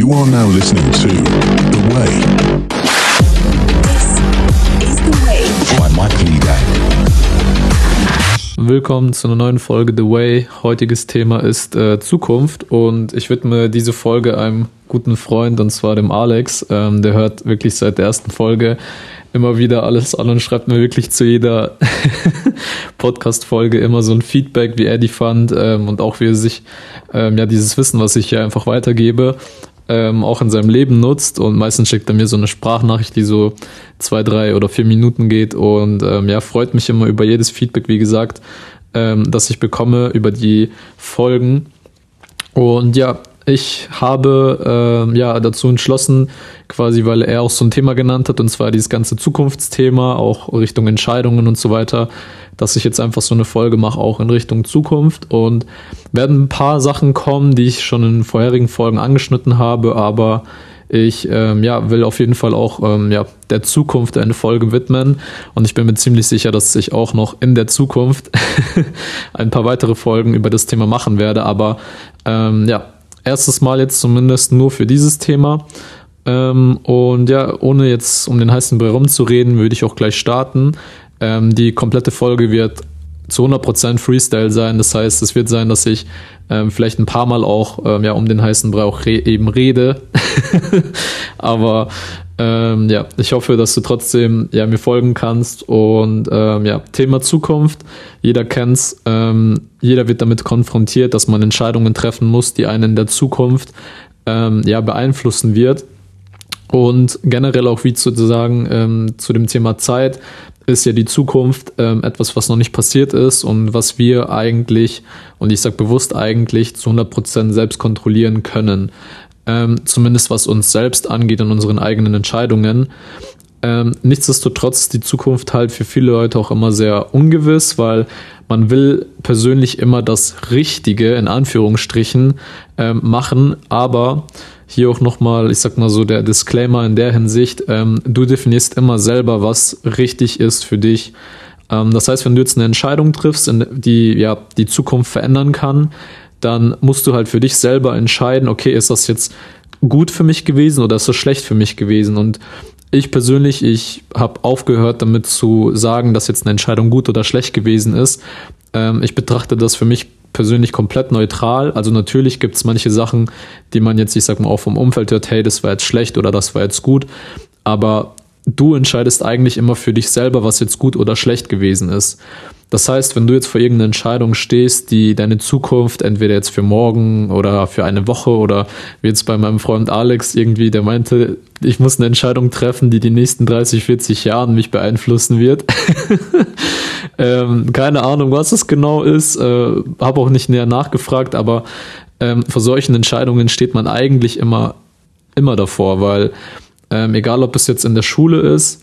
You are now listening to The Way This is the way. by Michael Eden. Willkommen zu einer neuen Folge The Way. Heutiges Thema ist äh, Zukunft und ich widme diese Folge einem guten Freund und zwar dem Alex. Ähm, der hört wirklich seit der ersten Folge immer wieder alles an und schreibt mir wirklich zu jeder Podcast-Folge immer so ein Feedback, wie er die fand ähm, und auch wie er sich ähm, ja dieses Wissen, was ich hier einfach weitergebe, ähm, auch in seinem Leben nutzt und meistens schickt er mir so eine Sprachnachricht, die so zwei, drei oder vier Minuten geht und ähm, ja, freut mich immer über jedes Feedback, wie gesagt, ähm, das ich bekomme über die Folgen. Und ja, ich habe ähm, ja dazu entschlossen, quasi, weil er auch so ein Thema genannt hat, und zwar dieses ganze Zukunftsthema, auch Richtung Entscheidungen und so weiter, dass ich jetzt einfach so eine Folge mache, auch in Richtung Zukunft. Und werden ein paar Sachen kommen, die ich schon in vorherigen Folgen angeschnitten habe, aber ich ähm, ja, will auf jeden Fall auch ähm, ja, der Zukunft eine Folge widmen und ich bin mir ziemlich sicher, dass ich auch noch in der Zukunft ein paar weitere Folgen über das Thema machen werde. Aber ähm, ja, erstes Mal jetzt zumindest nur für dieses Thema. Ähm, und ja, ohne jetzt um den heißen Brei rumzureden, würde ich auch gleich starten. Ähm, die komplette Folge wird zu 100% Freestyle sein. Das heißt, es wird sein, dass ich ähm, vielleicht ein paar Mal auch ähm, ja, um den heißen Brei auch re eben rede. Aber ähm, ja, ich hoffe, dass du trotzdem ja, mir folgen kannst. Und ähm, ja, Thema Zukunft. Jeder kennt's. Ähm, jeder wird damit konfrontiert, dass man Entscheidungen treffen muss, die einen in der Zukunft ähm, ja, beeinflussen wird. Und generell auch wie sozusagen ähm, zu dem Thema Zeit ist ja die Zukunft ähm, etwas, was noch nicht passiert ist und was wir eigentlich, und ich sage bewusst eigentlich, zu 100% selbst kontrollieren können. Ähm, zumindest was uns selbst angeht und unseren eigenen Entscheidungen. Ähm, nichtsdestotrotz ist die Zukunft halt für viele Leute auch immer sehr ungewiss, weil man will persönlich immer das Richtige in Anführungsstrichen ähm, machen, aber hier auch nochmal, ich sag mal so, der Disclaimer in der Hinsicht, ähm, du definierst immer selber, was richtig ist für dich. Ähm, das heißt, wenn du jetzt eine Entscheidung triffst, die ja die Zukunft verändern kann, dann musst du halt für dich selber entscheiden, okay, ist das jetzt gut für mich gewesen oder ist das schlecht für mich gewesen? Und ich persönlich, ich habe aufgehört damit zu sagen, dass jetzt eine Entscheidung gut oder schlecht gewesen ist. Ähm, ich betrachte das für mich persönlich komplett neutral. Also natürlich gibt es manche Sachen, die man jetzt, ich sag mal, auch vom Umfeld hört, hey, das war jetzt schlecht oder das war jetzt gut. Aber du entscheidest eigentlich immer für dich selber, was jetzt gut oder schlecht gewesen ist. Das heißt, wenn du jetzt vor irgendeiner Entscheidung stehst, die deine Zukunft entweder jetzt für morgen oder für eine Woche oder wie jetzt bei meinem Freund Alex irgendwie, der meinte, ich muss eine Entscheidung treffen, die die nächsten 30, 40 Jahren mich beeinflussen wird. ähm, keine Ahnung, was es genau ist, äh, habe auch nicht näher nachgefragt, aber ähm, vor solchen Entscheidungen steht man eigentlich immer, immer davor, weil ähm, egal ob es jetzt in der Schule ist,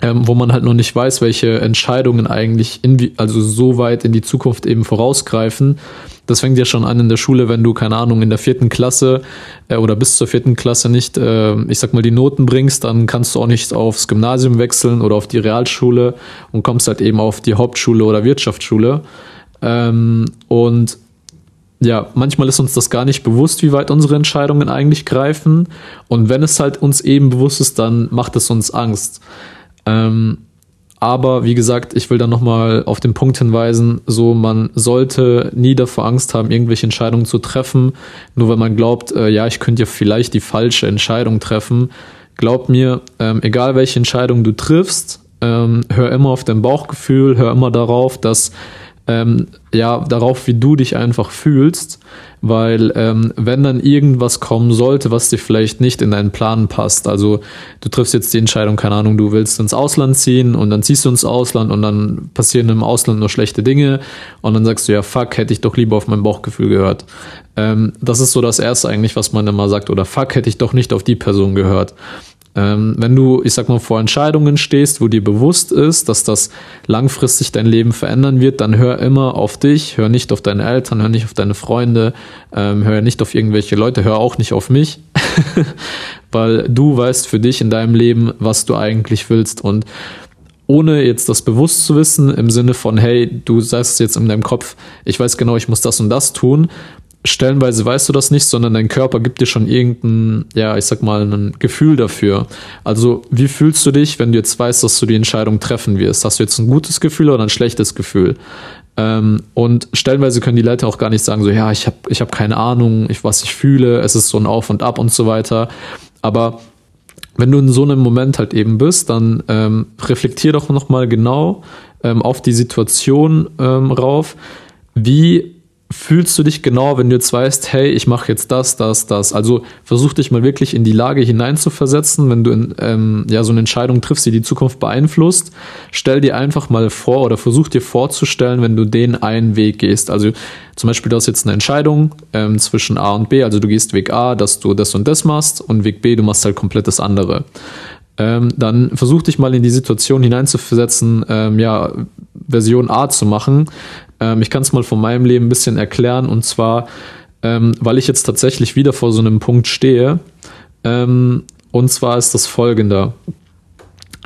ähm, wo man halt noch nicht weiß, welche Entscheidungen eigentlich in, also so weit in die Zukunft eben vorausgreifen. Das fängt ja schon an in der Schule, wenn du, keine Ahnung, in der vierten Klasse äh, oder bis zur vierten Klasse nicht, äh, ich sag mal, die Noten bringst, dann kannst du auch nicht aufs Gymnasium wechseln oder auf die Realschule und kommst halt eben auf die Hauptschule oder Wirtschaftsschule. Ähm, und ja, manchmal ist uns das gar nicht bewusst, wie weit unsere Entscheidungen eigentlich greifen. Und wenn es halt uns eben bewusst ist, dann macht es uns Angst. Ähm, aber wie gesagt, ich will da nochmal auf den Punkt hinweisen, so man sollte nie davor Angst haben, irgendwelche Entscheidungen zu treffen, nur weil man glaubt, äh, ja, ich könnte ja vielleicht die falsche Entscheidung treffen. Glaub mir, ähm, egal welche Entscheidung du triffst, ähm, hör immer auf dein Bauchgefühl, hör immer darauf, dass ähm, ja, darauf, wie du dich einfach fühlst, weil ähm, wenn dann irgendwas kommen sollte, was dir vielleicht nicht in deinen Plan passt, also du triffst jetzt die Entscheidung, keine Ahnung, du willst ins Ausland ziehen und dann ziehst du ins Ausland und dann passieren im Ausland nur schlechte Dinge und dann sagst du, ja, fuck, hätte ich doch lieber auf mein Bauchgefühl gehört. Ähm, das ist so das Erste eigentlich, was man immer sagt, oder fuck, hätte ich doch nicht auf die Person gehört. Ähm, wenn du, ich sag mal, vor Entscheidungen stehst, wo dir bewusst ist, dass das langfristig dein Leben verändern wird, dann hör immer auf dich, hör nicht auf deine Eltern, hör nicht auf deine Freunde, ähm, hör nicht auf irgendwelche Leute, hör auch nicht auf mich, weil du weißt für dich in deinem Leben, was du eigentlich willst. Und ohne jetzt das bewusst zu wissen, im Sinne von, hey, du sagst jetzt in deinem Kopf, ich weiß genau, ich muss das und das tun, stellenweise weißt du das nicht, sondern dein Körper gibt dir schon irgendein, ja, ich sag mal, ein Gefühl dafür. Also, wie fühlst du dich, wenn du jetzt weißt, dass du die Entscheidung treffen wirst? Hast du jetzt ein gutes Gefühl oder ein schlechtes Gefühl? Ähm, und stellenweise können die Leute auch gar nicht sagen, so, ja, ich habe ich hab keine Ahnung, ich, was ich fühle, es ist so ein Auf und Ab und so weiter. Aber wenn du in so einem Moment halt eben bist, dann ähm, reflektier doch nochmal genau ähm, auf die Situation ähm, rauf. Wie fühlst du dich genau, wenn du jetzt weißt, hey, ich mache jetzt das, das, das. Also versuch dich mal wirklich in die Lage hineinzuversetzen, wenn du in, ähm, ja so eine Entscheidung triffst, die die Zukunft beeinflusst. Stell dir einfach mal vor oder versuch dir vorzustellen, wenn du den einen Weg gehst. Also zum Beispiel, du hast jetzt eine Entscheidung ähm, zwischen A und B. Also du gehst Weg A, dass du das und das machst und Weg B, du machst halt komplett das andere. Ähm, dann versuch dich mal in die Situation hineinzuversetzen, ähm, ja, Version A zu machen. Ähm, ich kann es mal von meinem Leben ein bisschen erklären und zwar, ähm, weil ich jetzt tatsächlich wieder vor so einem Punkt stehe. Ähm, und zwar ist das folgende.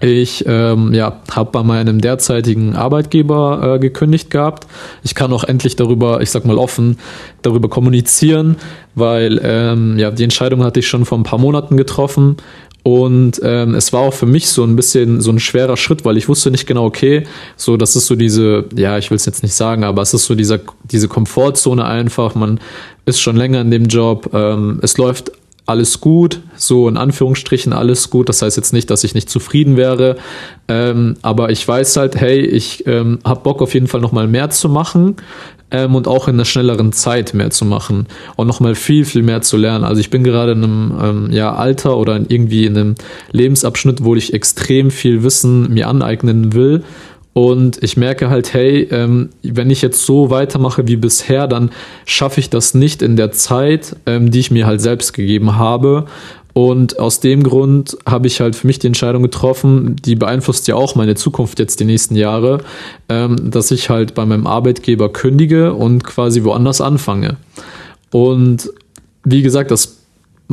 Ich ähm, ja, habe bei meinem derzeitigen Arbeitgeber äh, gekündigt gehabt. Ich kann auch endlich darüber, ich sag mal offen, darüber kommunizieren, weil ähm, ja, die Entscheidung hatte ich schon vor ein paar Monaten getroffen und ähm, es war auch für mich so ein bisschen so ein schwerer Schritt, weil ich wusste nicht genau, okay, so das ist so diese, ja, ich will es jetzt nicht sagen, aber es ist so dieser, diese Komfortzone einfach. Man ist schon länger in dem Job, ähm, es läuft alles gut, so in Anführungsstrichen alles gut. Das heißt jetzt nicht, dass ich nicht zufrieden wäre, ähm, aber ich weiß halt, hey, ich ähm, habe Bock auf jeden Fall nochmal mehr zu machen ähm, und auch in einer schnelleren Zeit mehr zu machen und nochmal viel, viel mehr zu lernen. Also ich bin gerade in einem ähm, ja, Alter oder irgendwie in einem Lebensabschnitt, wo ich extrem viel Wissen mir aneignen will und ich merke halt, hey, ähm, wenn ich jetzt so weitermache wie bisher, dann schaffe ich das nicht in der Zeit, ähm, die ich mir halt selbst gegeben habe. Und aus dem Grund habe ich halt für mich die Entscheidung getroffen, die beeinflusst ja auch meine Zukunft jetzt die nächsten Jahre, ähm, dass ich halt bei meinem Arbeitgeber kündige und quasi woanders anfange. Und wie gesagt, das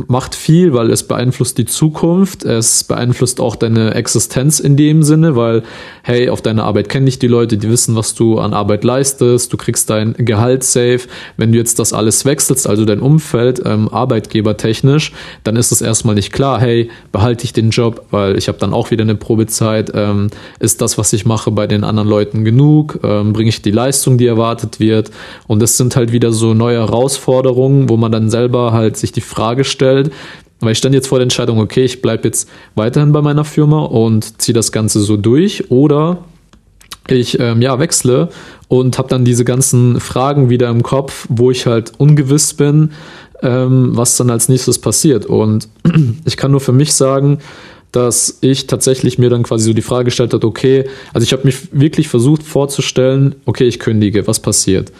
macht viel, weil es beeinflusst die Zukunft, es beeinflusst auch deine Existenz in dem Sinne, weil, hey, auf deiner Arbeit kennen dich die Leute, die wissen, was du an Arbeit leistest, du kriegst dein Gehalt safe. Wenn du jetzt das alles wechselst, also dein Umfeld, ähm, arbeitgebertechnisch, dann ist es erstmal nicht klar, hey, behalte ich den Job, weil ich habe dann auch wieder eine Probezeit, ähm, ist das, was ich mache, bei den anderen Leuten genug, ähm, bringe ich die Leistung, die erwartet wird und das sind halt wieder so neue Herausforderungen, wo man dann selber halt sich die Frage stellt, gestellt, weil ich stand jetzt vor der Entscheidung, okay, ich bleibe jetzt weiterhin bei meiner Firma und ziehe das Ganze so durch oder ich ähm, ja wechsle und habe dann diese ganzen Fragen wieder im Kopf, wo ich halt ungewiss bin, ähm, was dann als nächstes passiert. Und ich kann nur für mich sagen, dass ich tatsächlich mir dann quasi so die Frage gestellt habe, okay, also ich habe mich wirklich versucht vorzustellen, okay, ich kündige, was passiert?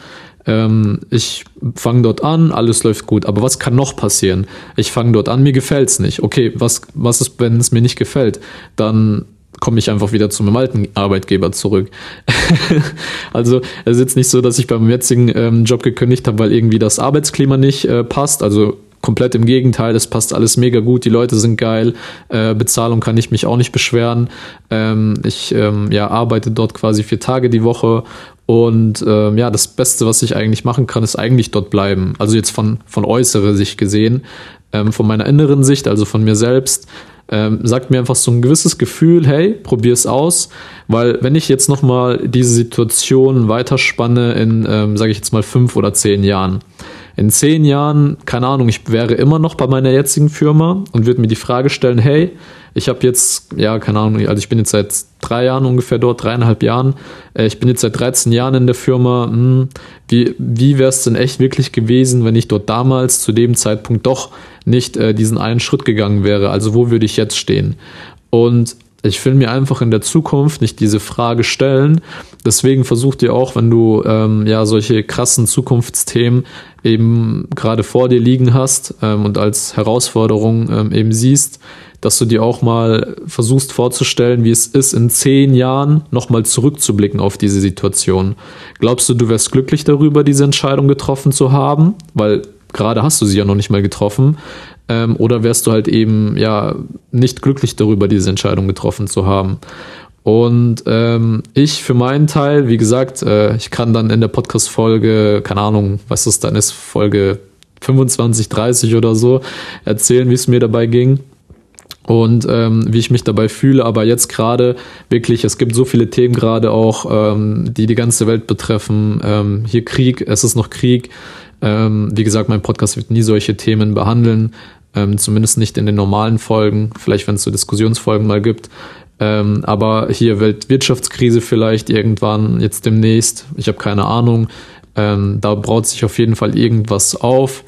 Ähm, ich fange dort an, alles läuft gut. Aber was kann noch passieren? Ich fange dort an, mir gefällt's nicht. Okay, was, was ist, wenn es mir nicht gefällt? Dann komme ich einfach wieder zu meinem alten Arbeitgeber zurück. also es ist jetzt nicht so, dass ich beim jetzigen ähm, Job gekündigt habe, weil irgendwie das Arbeitsklima nicht äh, passt. Also komplett im Gegenteil, es passt alles mega gut, die Leute sind geil, äh, Bezahlung kann ich mich auch nicht beschweren. Ähm, ich ähm, ja, arbeite dort quasi vier Tage die Woche und ähm, ja, das Beste, was ich eigentlich machen kann, ist eigentlich dort bleiben. Also jetzt von, von äußerer Sicht gesehen, ähm, von meiner inneren Sicht, also von mir selbst, ähm, sagt mir einfach so ein gewisses Gefühl, hey, probier's aus, weil wenn ich jetzt nochmal diese Situation weiterspanne in, ähm, sage ich jetzt mal, fünf oder zehn Jahren, in zehn Jahren, keine Ahnung, ich wäre immer noch bei meiner jetzigen Firma und würde mir die Frage stellen, hey, ich habe jetzt, ja, keine Ahnung, also ich bin jetzt seit drei Jahren ungefähr dort, dreieinhalb Jahren. Äh, ich bin jetzt seit 13 Jahren in der Firma. Hm, wie wie wäre es denn echt wirklich gewesen, wenn ich dort damals zu dem Zeitpunkt doch nicht äh, diesen einen Schritt gegangen wäre? Also wo würde ich jetzt stehen? Und ich will mir einfach in der Zukunft nicht diese Frage stellen. Deswegen versuch dir auch, wenn du ähm, ja solche krassen Zukunftsthemen eben gerade vor dir liegen hast ähm, und als Herausforderung ähm, eben siehst, dass du dir auch mal versuchst vorzustellen, wie es ist, in zehn Jahren nochmal zurückzublicken auf diese Situation. Glaubst du, du wärst glücklich darüber, diese Entscheidung getroffen zu haben? Weil gerade hast du sie ja noch nicht mal getroffen. Ähm, oder wärst du halt eben ja nicht glücklich darüber, diese Entscheidung getroffen zu haben? Und ähm, ich für meinen Teil, wie gesagt, äh, ich kann dann in der Podcast-Folge, keine Ahnung, was das dann ist, Folge 25, 30 oder so, erzählen, wie es mir dabei ging und ähm, wie ich mich dabei fühle. Aber jetzt gerade wirklich, es gibt so viele Themen gerade auch, ähm, die die ganze Welt betreffen. Ähm, hier Krieg, es ist noch Krieg. Ähm, wie gesagt, mein Podcast wird nie solche Themen behandeln, ähm, zumindest nicht in den normalen Folgen, vielleicht wenn es so Diskussionsfolgen mal gibt. Ähm, aber hier Weltwirtschaftskrise vielleicht irgendwann, jetzt demnächst, ich habe keine Ahnung. Ähm, da braut sich auf jeden Fall irgendwas auf.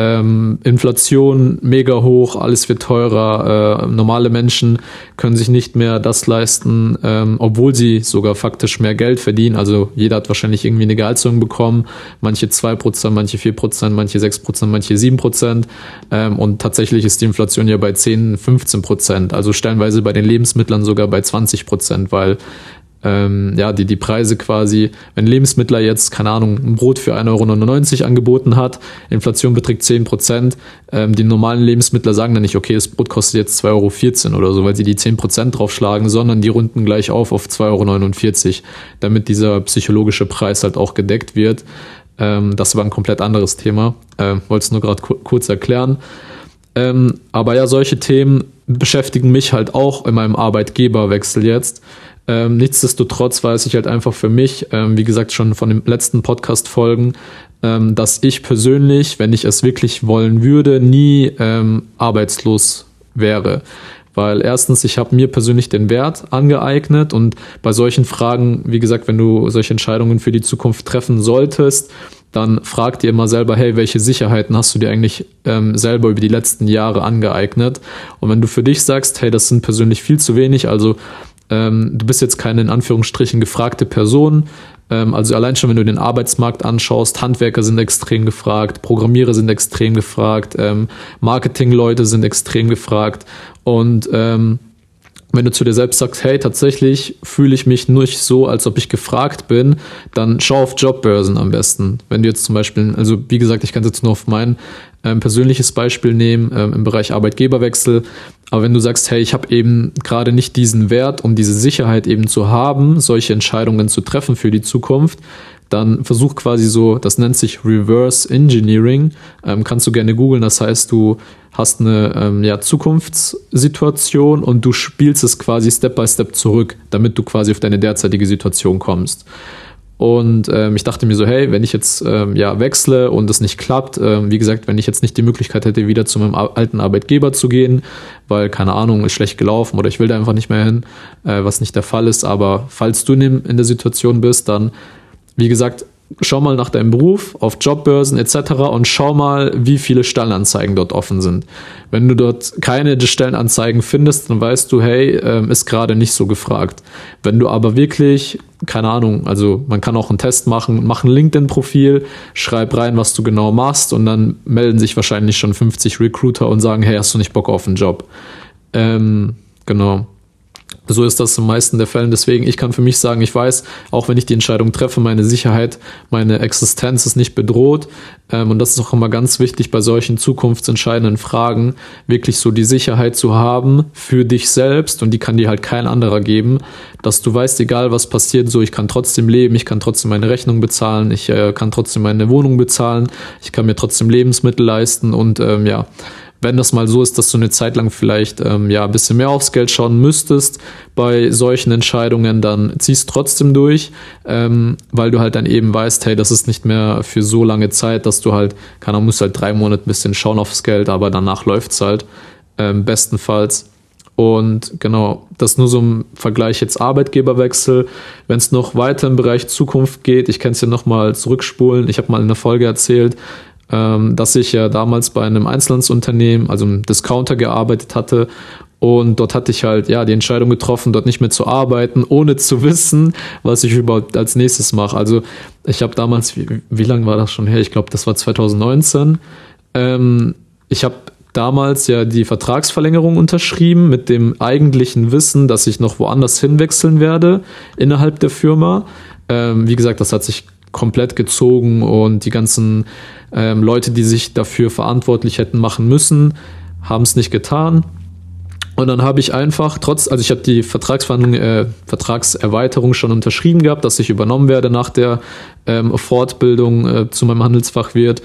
Ähm, Inflation mega hoch, alles wird teurer. Äh, normale Menschen können sich nicht mehr das leisten, ähm, obwohl sie sogar faktisch mehr Geld verdienen. Also jeder hat wahrscheinlich irgendwie eine Gehaltserhöhung bekommen. Manche 2%, manche 4%, manche 6%, manche 7%. Ähm, und tatsächlich ist die Inflation ja bei 10, 15%. Also stellenweise bei den Lebensmitteln sogar bei 20%, weil ähm, ja, die, die Preise quasi, wenn Lebensmittler jetzt, keine Ahnung, ein Brot für 1,99 Euro angeboten hat, Inflation beträgt 10 Prozent, ähm, die normalen Lebensmittler sagen dann nicht, okay, das Brot kostet jetzt 2,14 Euro oder so, weil sie die 10 Prozent draufschlagen, sondern die runden gleich auf auf 2,49 Euro, damit dieser psychologische Preis halt auch gedeckt wird. Ähm, das war ein komplett anderes Thema, äh, wollte es nur gerade ku kurz erklären. Ähm, aber ja, solche Themen beschäftigen mich halt auch in meinem Arbeitgeberwechsel jetzt. Ähm, nichtsdestotrotz weiß ich halt einfach für mich, ähm, wie gesagt, schon von den letzten Podcast-Folgen, ähm, dass ich persönlich, wenn ich es wirklich wollen würde, nie ähm, arbeitslos wäre. Weil erstens, ich habe mir persönlich den Wert angeeignet und bei solchen Fragen, wie gesagt, wenn du solche Entscheidungen für die Zukunft treffen solltest, dann frag dir immer selber, hey, welche Sicherheiten hast du dir eigentlich ähm, selber über die letzten Jahre angeeignet? Und wenn du für dich sagst, hey, das sind persönlich viel zu wenig, also ähm, du bist jetzt keine in Anführungsstrichen gefragte Person. Ähm, also allein schon, wenn du den Arbeitsmarkt anschaust, Handwerker sind extrem gefragt, Programmierer sind extrem gefragt, ähm, Marketingleute sind extrem gefragt und ähm, wenn du zu dir selbst sagst, hey, tatsächlich fühle ich mich nicht so, als ob ich gefragt bin, dann schau auf Jobbörsen am besten. Wenn du jetzt zum Beispiel, also wie gesagt, ich kann es jetzt nur auf mein ähm, persönliches Beispiel nehmen ähm, im Bereich Arbeitgeberwechsel. Aber wenn du sagst, hey, ich habe eben gerade nicht diesen Wert, um diese Sicherheit eben zu haben, solche Entscheidungen zu treffen für die Zukunft, dann versuch quasi so, das nennt sich Reverse Engineering, ähm, kannst du gerne googeln, das heißt, du hast eine ähm, ja, Zukunftssituation und du spielst es quasi Step by Step zurück, damit du quasi auf deine derzeitige Situation kommst. Und ähm, ich dachte mir so, hey, wenn ich jetzt ähm, ja wechsle und es nicht klappt, ähm, wie gesagt, wenn ich jetzt nicht die Möglichkeit hätte, wieder zu meinem alten Arbeitgeber zu gehen, weil keine Ahnung, ist schlecht gelaufen oder ich will da einfach nicht mehr hin, äh, was nicht der Fall ist. Aber falls du in, in der Situation bist, dann wie gesagt, schau mal nach deinem Beruf auf Jobbörsen etc. und schau mal, wie viele Stellenanzeigen dort offen sind. Wenn du dort keine Stellenanzeigen findest, dann weißt du, hey, ähm, ist gerade nicht so gefragt. Wenn du aber wirklich, keine Ahnung, also man kann auch einen Test machen, mach ein LinkedIn-Profil, schreib rein, was du genau machst und dann melden sich wahrscheinlich schon 50 Recruiter und sagen, hey, hast du nicht Bock auf einen Job? Ähm, genau. So ist das in meisten der Fällen. Deswegen, ich kann für mich sagen, ich weiß, auch wenn ich die Entscheidung treffe, meine Sicherheit, meine Existenz ist nicht bedroht. Ähm, und das ist auch immer ganz wichtig bei solchen zukunftsentscheidenden Fragen, wirklich so die Sicherheit zu haben für dich selbst. Und die kann dir halt kein anderer geben, dass du weißt, egal was passiert, so ich kann trotzdem leben, ich kann trotzdem meine Rechnung bezahlen, ich äh, kann trotzdem meine Wohnung bezahlen, ich kann mir trotzdem Lebensmittel leisten und ähm, ja, wenn das mal so ist, dass du eine Zeit lang vielleicht ähm, ja ein bisschen mehr aufs Geld schauen müsstest bei solchen Entscheidungen, dann ziehst trotzdem durch, ähm, weil du halt dann eben weißt, hey, das ist nicht mehr für so lange Zeit, dass du halt, keine Ahnung, musst halt drei Monate ein bisschen schauen aufs Geld, aber danach läuft's halt ähm, bestenfalls. Und genau, das nur so im Vergleich jetzt Arbeitgeberwechsel. Wenn es noch weiter im Bereich Zukunft geht, ich kann es ja nochmal zurückspulen. Ich habe mal in der Folge erzählt, ähm, dass ich ja damals bei einem Einzelhandelsunternehmen, also einem Discounter gearbeitet hatte und dort hatte ich halt ja die Entscheidung getroffen, dort nicht mehr zu arbeiten, ohne zu wissen, was ich überhaupt als nächstes mache. Also ich habe damals, wie, wie lange war das schon her? Ich glaube, das war 2019. Ähm, ich habe damals ja die Vertragsverlängerung unterschrieben mit dem eigentlichen Wissen, dass ich noch woanders hinwechseln werde innerhalb der Firma. Ähm, wie gesagt, das hat sich komplett gezogen und die ganzen ähm, Leute, die sich dafür verantwortlich hätten machen müssen, haben es nicht getan. Und dann habe ich einfach, trotz, also ich habe die Vertragsverhandlung, äh, Vertragserweiterung schon unterschrieben gehabt, dass ich übernommen werde nach der ähm, Fortbildung äh, zu meinem Handelsfachwirt.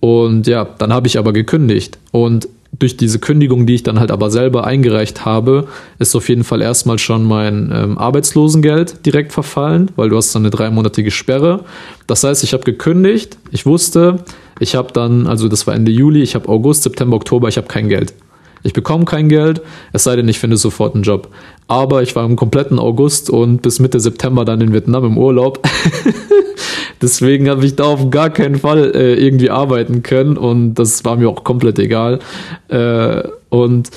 Und ja, dann habe ich aber gekündigt. Und durch diese Kündigung, die ich dann halt aber selber eingereicht habe, ist auf jeden Fall erstmal schon mein ähm, Arbeitslosengeld direkt verfallen, weil du hast dann eine dreimonatige Sperre. Das heißt, ich habe gekündigt, ich wusste, ich habe dann, also das war Ende Juli, ich habe August, September, Oktober, ich habe kein Geld. Ich bekomme kein Geld, es sei denn, ich finde sofort einen Job. Aber ich war im kompletten August und bis Mitte September dann in Vietnam im Urlaub. Deswegen habe ich da auf gar keinen Fall äh, irgendwie arbeiten können und das war mir auch komplett egal. Äh, und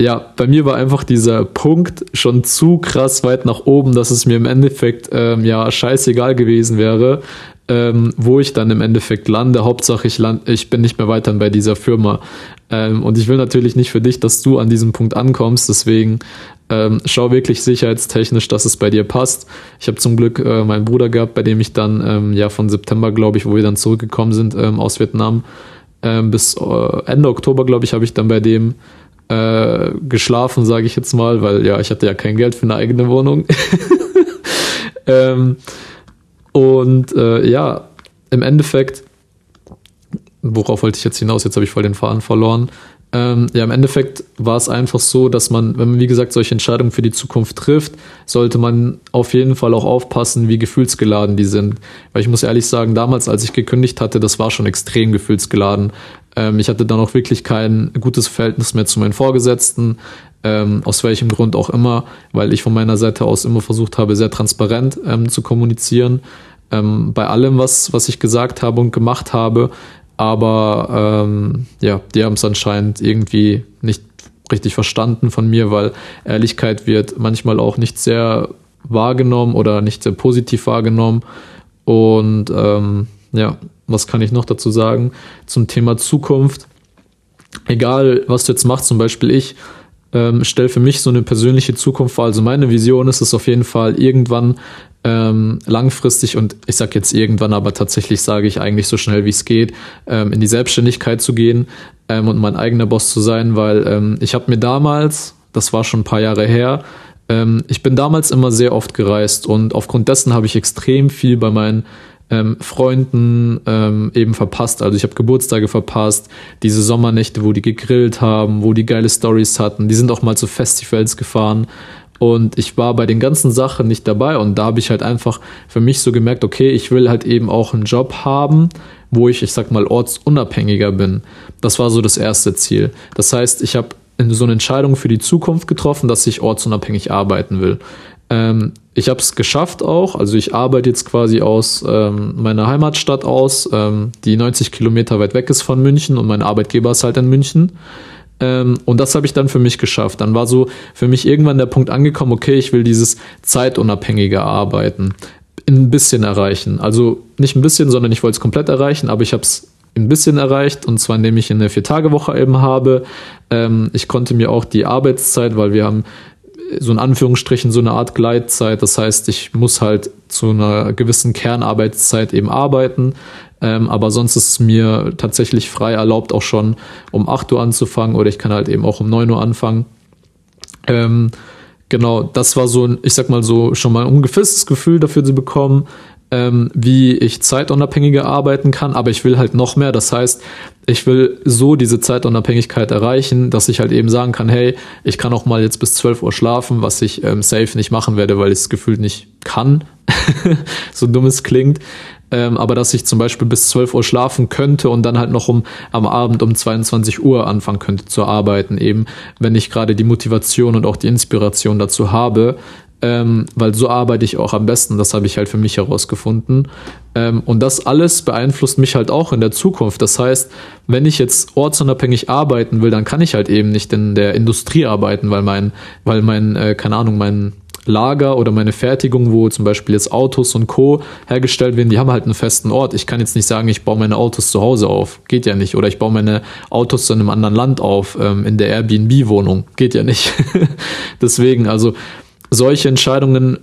ja, bei mir war einfach dieser Punkt schon zu krass weit nach oben, dass es mir im Endeffekt ähm, ja scheißegal gewesen wäre, ähm, wo ich dann im Endeffekt lande. Hauptsache ich, land, ich bin nicht mehr weiter bei dieser Firma. Ähm, und ich will natürlich nicht für dich, dass du an diesem Punkt ankommst. Deswegen ähm, schau wirklich sicherheitstechnisch, dass es bei dir passt. Ich habe zum Glück äh, meinen Bruder gehabt, bei dem ich dann ähm, ja von September, glaube ich, wo wir dann zurückgekommen sind ähm, aus Vietnam, ähm, bis äh, Ende Oktober, glaube ich, habe ich dann bei dem äh, geschlafen, sage ich jetzt mal, weil ja, ich hatte ja kein Geld für eine eigene Wohnung. ähm, und äh, ja, im Endeffekt, worauf wollte ich jetzt hinaus? Jetzt habe ich voll den Faden verloren. Ähm, ja, im Endeffekt war es einfach so, dass man, wenn man wie gesagt solche Entscheidungen für die Zukunft trifft, sollte man auf jeden Fall auch aufpassen, wie gefühlsgeladen die sind. Weil ich muss ehrlich sagen, damals, als ich gekündigt hatte, das war schon extrem gefühlsgeladen. Ähm, ich hatte dann auch wirklich kein gutes Verhältnis mehr zu meinen Vorgesetzten, ähm, aus welchem Grund auch immer, weil ich von meiner Seite aus immer versucht habe, sehr transparent ähm, zu kommunizieren ähm, bei allem, was, was ich gesagt habe und gemacht habe. Aber ähm, ja, die haben es anscheinend irgendwie nicht richtig verstanden von mir, weil Ehrlichkeit wird manchmal auch nicht sehr wahrgenommen oder nicht sehr positiv wahrgenommen. Und ähm, ja, was kann ich noch dazu sagen zum Thema Zukunft? Egal, was du jetzt machst, zum Beispiel ich, ähm, stelle für mich so eine persönliche Zukunft vor. Also meine Vision ist es auf jeden Fall, irgendwann ähm, langfristig und ich sage jetzt irgendwann, aber tatsächlich sage ich eigentlich so schnell wie es geht, ähm, in die Selbstständigkeit zu gehen ähm, und mein eigener Boss zu sein, weil ähm, ich habe mir damals, das war schon ein paar Jahre her, ähm, ich bin damals immer sehr oft gereist und aufgrund dessen habe ich extrem viel bei meinen ähm, Freunden ähm, eben verpasst. Also ich habe Geburtstage verpasst, diese Sommernächte, wo die gegrillt haben, wo die geile Stories hatten. Die sind auch mal zu Festivals gefahren. Und ich war bei den ganzen Sachen nicht dabei und da habe ich halt einfach für mich so gemerkt, okay, ich will halt eben auch einen Job haben, wo ich, ich sag mal, ortsunabhängiger bin. Das war so das erste Ziel. Das heißt, ich habe so eine Entscheidung für die Zukunft getroffen, dass ich ortsunabhängig arbeiten will. Ähm, ich habe es geschafft auch. Also ich arbeite jetzt quasi aus ähm, meiner Heimatstadt aus, ähm, die 90 Kilometer weit weg ist von München und mein Arbeitgeber ist halt in München. Ähm, und das habe ich dann für mich geschafft. Dann war so für mich irgendwann der Punkt angekommen, okay, ich will dieses zeitunabhängige Arbeiten ein bisschen erreichen. Also nicht ein bisschen, sondern ich wollte es komplett erreichen, aber ich habe es ein bisschen erreicht und zwar indem ich eine Vier-Tage-Woche eben habe. Ähm, ich konnte mir auch die Arbeitszeit, weil wir haben so in Anführungsstrichen so eine Art Gleitzeit. Das heißt, ich muss halt zu einer gewissen Kernarbeitszeit eben arbeiten. Ähm, aber sonst ist es mir tatsächlich frei erlaubt, auch schon um 8 Uhr anzufangen oder ich kann halt eben auch um 9 Uhr anfangen. Ähm, genau, das war so ein, ich sag mal so, schon mal ein ungefähres Gefühl dafür zu bekommen, ähm, wie ich zeitunabhängiger arbeiten kann, aber ich will halt noch mehr. Das heißt, ich will so diese Zeitunabhängigkeit erreichen, dass ich halt eben sagen kann, hey, ich kann auch mal jetzt bis 12 Uhr schlafen, was ich ähm, safe nicht machen werde, weil ich es gefühlt nicht kann. so dumm es klingt. Ähm, aber dass ich zum Beispiel bis 12 Uhr schlafen könnte und dann halt noch um am Abend um 22 Uhr anfangen könnte zu arbeiten, eben wenn ich gerade die Motivation und auch die Inspiration dazu habe, ähm, weil so arbeite ich auch am besten. Das habe ich halt für mich herausgefunden. Ähm, und das alles beeinflusst mich halt auch in der Zukunft. Das heißt, wenn ich jetzt ortsunabhängig arbeiten will, dann kann ich halt eben nicht in der Industrie arbeiten, weil mein, weil mein, äh, keine Ahnung, mein Lager oder meine Fertigung, wo zum Beispiel jetzt Autos und Co. hergestellt werden, die haben halt einen festen Ort. Ich kann jetzt nicht sagen, ich baue meine Autos zu Hause auf. Geht ja nicht. Oder ich baue meine Autos in einem anderen Land auf, ähm, in der Airbnb-Wohnung. Geht ja nicht. Deswegen, also solche Entscheidungen,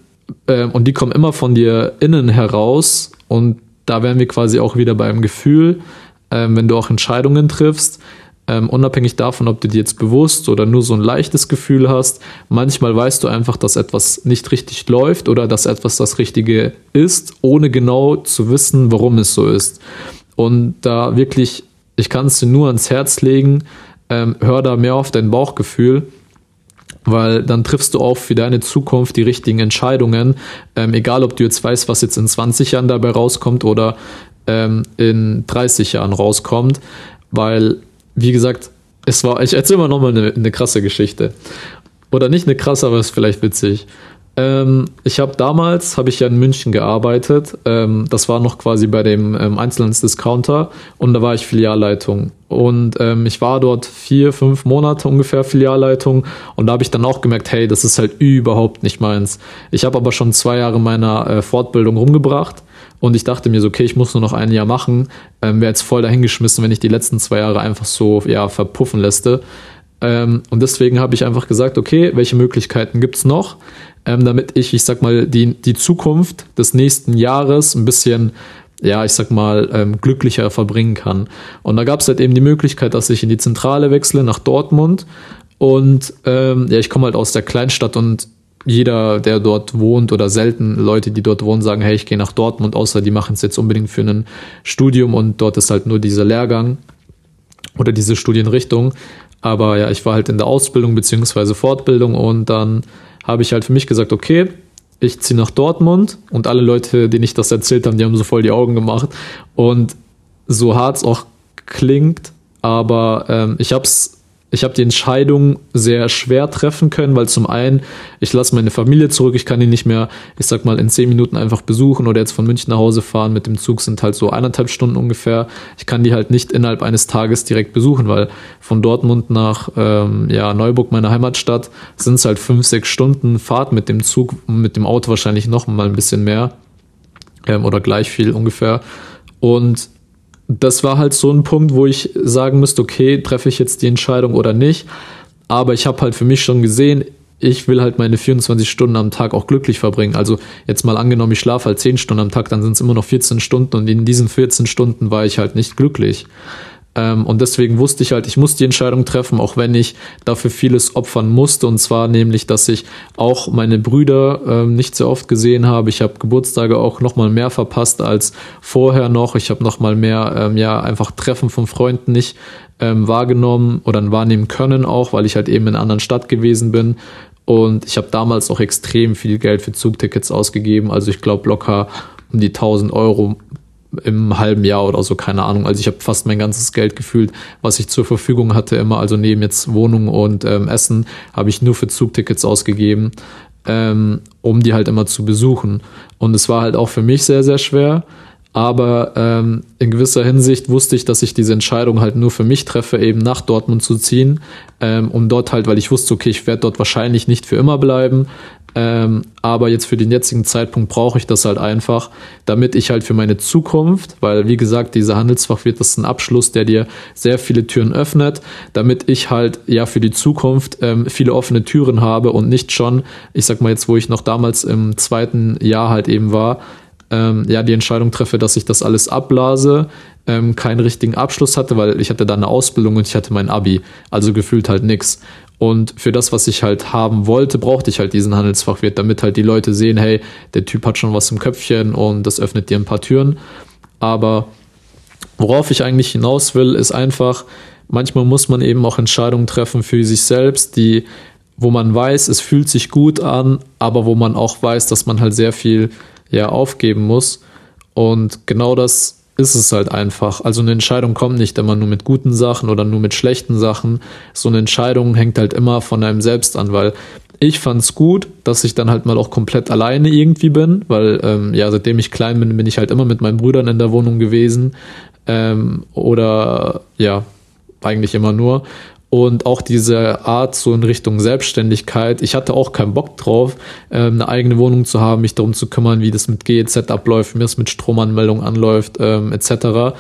äh, und die kommen immer von dir innen heraus, und da wären wir quasi auch wieder beim Gefühl, äh, wenn du auch Entscheidungen triffst, ähm, unabhängig davon, ob du dir jetzt bewusst oder nur so ein leichtes Gefühl hast, manchmal weißt du einfach, dass etwas nicht richtig läuft oder dass etwas das Richtige ist, ohne genau zu wissen, warum es so ist. Und da wirklich, ich kann es dir nur ans Herz legen, ähm, hör da mehr auf dein Bauchgefühl weil dann triffst du auch für deine Zukunft die richtigen Entscheidungen. Ähm, egal, ob du jetzt weißt, was jetzt in 20 Jahren dabei rauskommt oder ähm, in 30 Jahren rauskommt, weil wie gesagt, es war, ich erzähle mal nochmal eine, eine krasse Geschichte. Oder nicht eine krasse, aber es ist vielleicht witzig. Ähm, ich habe damals, habe ich ja in München gearbeitet. Ähm, das war noch quasi bei dem ähm, Einzelhandelsdiscounter und da war ich Filialleitung. Und ähm, ich war dort vier, fünf Monate ungefähr Filialleitung und da habe ich dann auch gemerkt, hey, das ist halt überhaupt nicht meins. Ich habe aber schon zwei Jahre meiner äh, Fortbildung rumgebracht und ich dachte mir so, okay, ich muss nur noch ein Jahr machen. Ähm, Wäre jetzt voll dahingeschmissen, wenn ich die letzten zwei Jahre einfach so ja, verpuffen lässte. Ähm, und deswegen habe ich einfach gesagt, okay, welche Möglichkeiten gibt's noch, ähm, damit ich, ich sag mal, die, die Zukunft des nächsten Jahres ein bisschen ja, ich sag mal, ähm, glücklicher verbringen kann. Und da gab es halt eben die Möglichkeit, dass ich in die Zentrale wechsle nach Dortmund. Und ähm, ja, ich komme halt aus der Kleinstadt und jeder, der dort wohnt oder selten Leute, die dort wohnen, sagen, hey, ich gehe nach Dortmund, außer die machen es jetzt unbedingt für ein Studium und dort ist halt nur dieser Lehrgang oder diese Studienrichtung. Aber ja, ich war halt in der Ausbildung beziehungsweise Fortbildung und dann habe ich halt für mich gesagt, okay, ich ziehe nach Dortmund und alle Leute, denen ich das erzählt habe, die haben so voll die Augen gemacht. Und so hart es auch klingt, aber ähm, ich habe es ich habe die Entscheidung sehr schwer treffen können, weil zum einen, ich lasse meine Familie zurück, ich kann die nicht mehr, ich sag mal, in zehn Minuten einfach besuchen oder jetzt von München nach Hause fahren. Mit dem Zug sind halt so eineinhalb Stunden ungefähr. Ich kann die halt nicht innerhalb eines Tages direkt besuchen, weil von Dortmund nach ähm, ja, Neuburg, meiner Heimatstadt, sind es halt fünf, sechs Stunden Fahrt mit dem Zug, mit dem Auto wahrscheinlich noch mal ein bisschen mehr ähm, oder gleich viel ungefähr. Und das war halt so ein Punkt, wo ich sagen müsste, okay, treffe ich jetzt die Entscheidung oder nicht. Aber ich habe halt für mich schon gesehen, ich will halt meine 24 Stunden am Tag auch glücklich verbringen. Also jetzt mal angenommen, ich schlafe halt 10 Stunden am Tag, dann sind es immer noch 14 Stunden und in diesen 14 Stunden war ich halt nicht glücklich. Ähm, und deswegen wusste ich halt, ich muss die Entscheidung treffen, auch wenn ich dafür vieles opfern musste. Und zwar nämlich, dass ich auch meine Brüder ähm, nicht so oft gesehen habe. Ich habe Geburtstage auch nochmal mehr verpasst als vorher noch. Ich habe nochmal mehr, ähm, ja, einfach Treffen von Freunden nicht ähm, wahrgenommen oder wahrnehmen können auch, weil ich halt eben in einer anderen Stadt gewesen bin. Und ich habe damals auch extrem viel Geld für Zugtickets ausgegeben. Also ich glaube locker um die 1000 Euro im halben Jahr oder so, keine Ahnung. Also ich habe fast mein ganzes Geld gefühlt, was ich zur Verfügung hatte, immer, also neben jetzt Wohnung und ähm, Essen, habe ich nur für Zugtickets ausgegeben, ähm, um die halt immer zu besuchen. Und es war halt auch für mich sehr, sehr schwer. Aber ähm, in gewisser Hinsicht wusste ich, dass ich diese Entscheidung halt nur für mich treffe, eben nach Dortmund zu ziehen, ähm, um dort halt, weil ich wusste, okay, ich werde dort wahrscheinlich nicht für immer bleiben, ähm, aber jetzt für den jetzigen Zeitpunkt brauche ich das halt einfach, damit ich halt für meine Zukunft, weil wie gesagt, dieser Handelsfach wird das ein Abschluss, der dir sehr viele Türen öffnet, damit ich halt ja für die Zukunft ähm, viele offene Türen habe und nicht schon, ich sag mal jetzt, wo ich noch damals im zweiten Jahr halt eben war, ähm, ja, die Entscheidung treffe, dass ich das alles abblase, ähm, keinen richtigen Abschluss hatte, weil ich hatte da eine Ausbildung und ich hatte mein Abi, also gefühlt halt nix. Und für das, was ich halt haben wollte, brauchte ich halt diesen Handelsfachwirt, damit halt die Leute sehen, hey, der Typ hat schon was im Köpfchen und das öffnet dir ein paar Türen. Aber worauf ich eigentlich hinaus will, ist einfach, manchmal muss man eben auch Entscheidungen treffen für sich selbst, die, wo man weiß, es fühlt sich gut an, aber wo man auch weiß, dass man halt sehr viel ja aufgeben muss. Und genau das ist es halt einfach. Also eine Entscheidung kommt nicht immer nur mit guten Sachen oder nur mit schlechten Sachen. So eine Entscheidung hängt halt immer von einem selbst an, weil ich fand's gut, dass ich dann halt mal auch komplett alleine irgendwie bin, weil ähm, ja, seitdem ich klein bin, bin ich halt immer mit meinen Brüdern in der Wohnung gewesen. Ähm, oder ja, eigentlich immer nur und auch diese Art so in Richtung Selbstständigkeit. Ich hatte auch keinen Bock drauf, ähm, eine eigene Wohnung zu haben, mich darum zu kümmern, wie das mit GEZ abläuft, wie das mit Stromanmeldung anläuft, ähm, etc.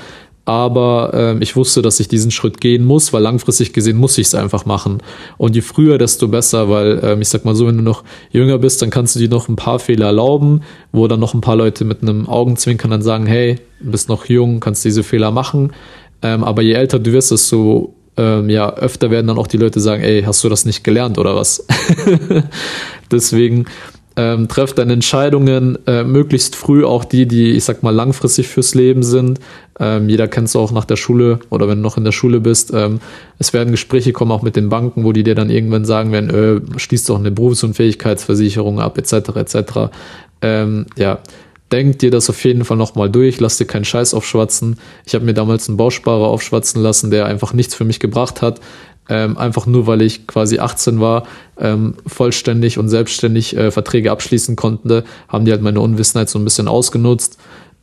Aber ähm, ich wusste, dass ich diesen Schritt gehen muss, weil langfristig gesehen muss ich es einfach machen. Und je früher, desto besser, weil ähm, ich sag mal so, wenn du noch jünger bist, dann kannst du dir noch ein paar Fehler erlauben, wo dann noch ein paar Leute mit einem Augenzwinkern dann sagen, hey, du bist noch jung, kannst diese Fehler machen. Ähm, aber je älter du wirst, desto ähm, ja, öfter werden dann auch die Leute sagen, ey, hast du das nicht gelernt oder was? Deswegen ähm, treff deine Entscheidungen äh, möglichst früh, auch die, die, ich sag mal, langfristig fürs Leben sind. Ähm, jeder kennt es auch nach der Schule oder wenn du noch in der Schule bist. Ähm, es werden Gespräche kommen, auch mit den Banken, wo die dir dann irgendwann sagen werden, äh, schließt doch eine Berufsunfähigkeitsversicherung ab, etc. etc. Ähm, ja, denk dir das auf jeden Fall nochmal durch, lass dir keinen Scheiß aufschwatzen. Ich habe mir damals einen Bausparer aufschwatzen lassen, der einfach nichts für mich gebracht hat ähm, einfach nur weil ich quasi 18 war, ähm, vollständig und selbstständig äh, Verträge abschließen konnte, haben die halt meine Unwissenheit so ein bisschen ausgenutzt.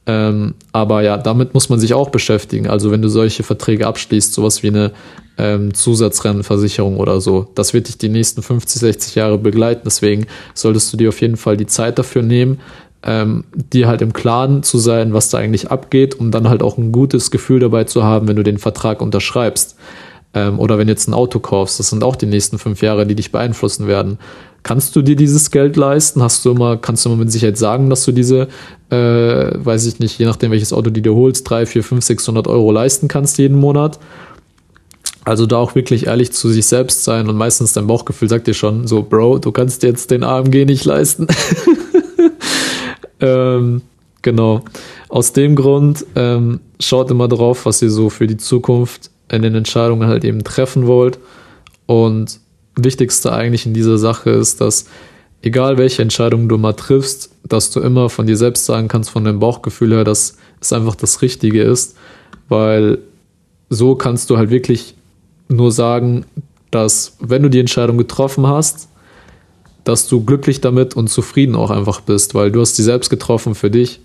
Ähm, aber ja, damit muss man sich auch beschäftigen. Also wenn du solche Verträge abschließt, sowas wie eine ähm, Zusatzrentenversicherung oder so, das wird dich die nächsten 50, 60 Jahre begleiten. Deswegen solltest du dir auf jeden Fall die Zeit dafür nehmen, ähm, dir halt im Klaren zu sein, was da eigentlich abgeht, um dann halt auch ein gutes Gefühl dabei zu haben, wenn du den Vertrag unterschreibst. Ähm, oder wenn jetzt ein Auto kaufst, das sind auch die nächsten fünf Jahre, die dich beeinflussen werden. Kannst du dir dieses Geld leisten? Hast du immer, kannst du immer mit Sicherheit sagen, dass du diese, äh, weiß ich nicht, je nachdem welches Auto du dir holst, drei, vier, fünf, 600 Euro leisten kannst jeden Monat? Also da auch wirklich ehrlich zu sich selbst sein und meistens dein Bauchgefühl sagt dir schon so, Bro, du kannst jetzt den AMG nicht leisten. ähm, genau. Aus dem Grund ähm, schaut immer drauf, was ihr so für die Zukunft in den Entscheidungen halt eben treffen wollt. Und wichtigste eigentlich in dieser Sache ist, dass egal welche Entscheidung du mal triffst, dass du immer von dir selbst sagen kannst, von deinem Bauchgefühl her, dass es einfach das Richtige ist, weil so kannst du halt wirklich nur sagen, dass wenn du die Entscheidung getroffen hast, dass du glücklich damit und zufrieden auch einfach bist, weil du hast die selbst getroffen für dich.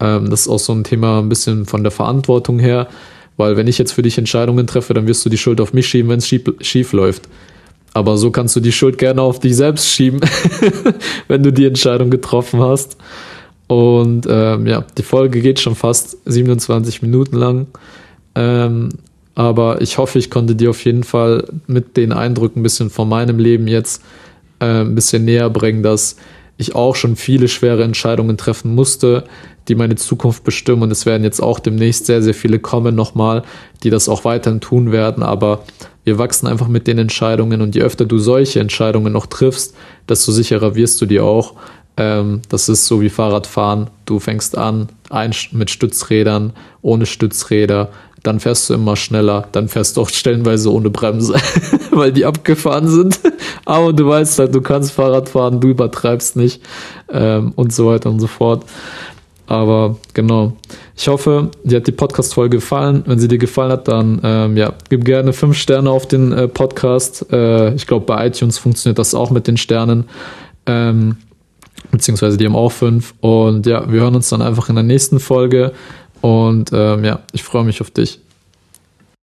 Ähm, das ist auch so ein Thema ein bisschen von der Verantwortung her. Weil wenn ich jetzt für dich Entscheidungen treffe, dann wirst du die Schuld auf mich schieben, wenn es schief, schief läuft. Aber so kannst du die Schuld gerne auf dich selbst schieben, wenn du die Entscheidung getroffen hast. Und ähm, ja, die Folge geht schon fast 27 Minuten lang. Ähm, aber ich hoffe, ich konnte dir auf jeden Fall mit den Eindrücken ein bisschen von meinem Leben jetzt äh, ein bisschen näher bringen, dass ich auch schon viele schwere Entscheidungen treffen musste, die meine Zukunft bestimmen. Und es werden jetzt auch demnächst sehr, sehr viele kommen nochmal, die das auch weiterhin tun werden. Aber wir wachsen einfach mit den Entscheidungen und je öfter du solche Entscheidungen noch triffst, desto sicherer wirst du dir auch. Ähm, das ist so wie Fahrradfahren. Du fängst an ein, mit Stützrädern, ohne Stützräder, dann fährst du immer schneller, dann fährst du auch stellenweise ohne Bremse, weil die abgefahren sind. Aber du weißt halt, du kannst Fahrrad fahren, du übertreibst nicht ähm, und so weiter und so fort. Aber genau. Ich hoffe, dir hat die Podcast-Folge gefallen. Wenn sie dir gefallen hat, dann ähm, ja, gib gerne fünf Sterne auf den äh, Podcast. Äh, ich glaube, bei iTunes funktioniert das auch mit den Sternen. Ähm, beziehungsweise die haben auch fünf. Und ja, wir hören uns dann einfach in der nächsten Folge. Und ähm, ja, ich freue mich auf dich.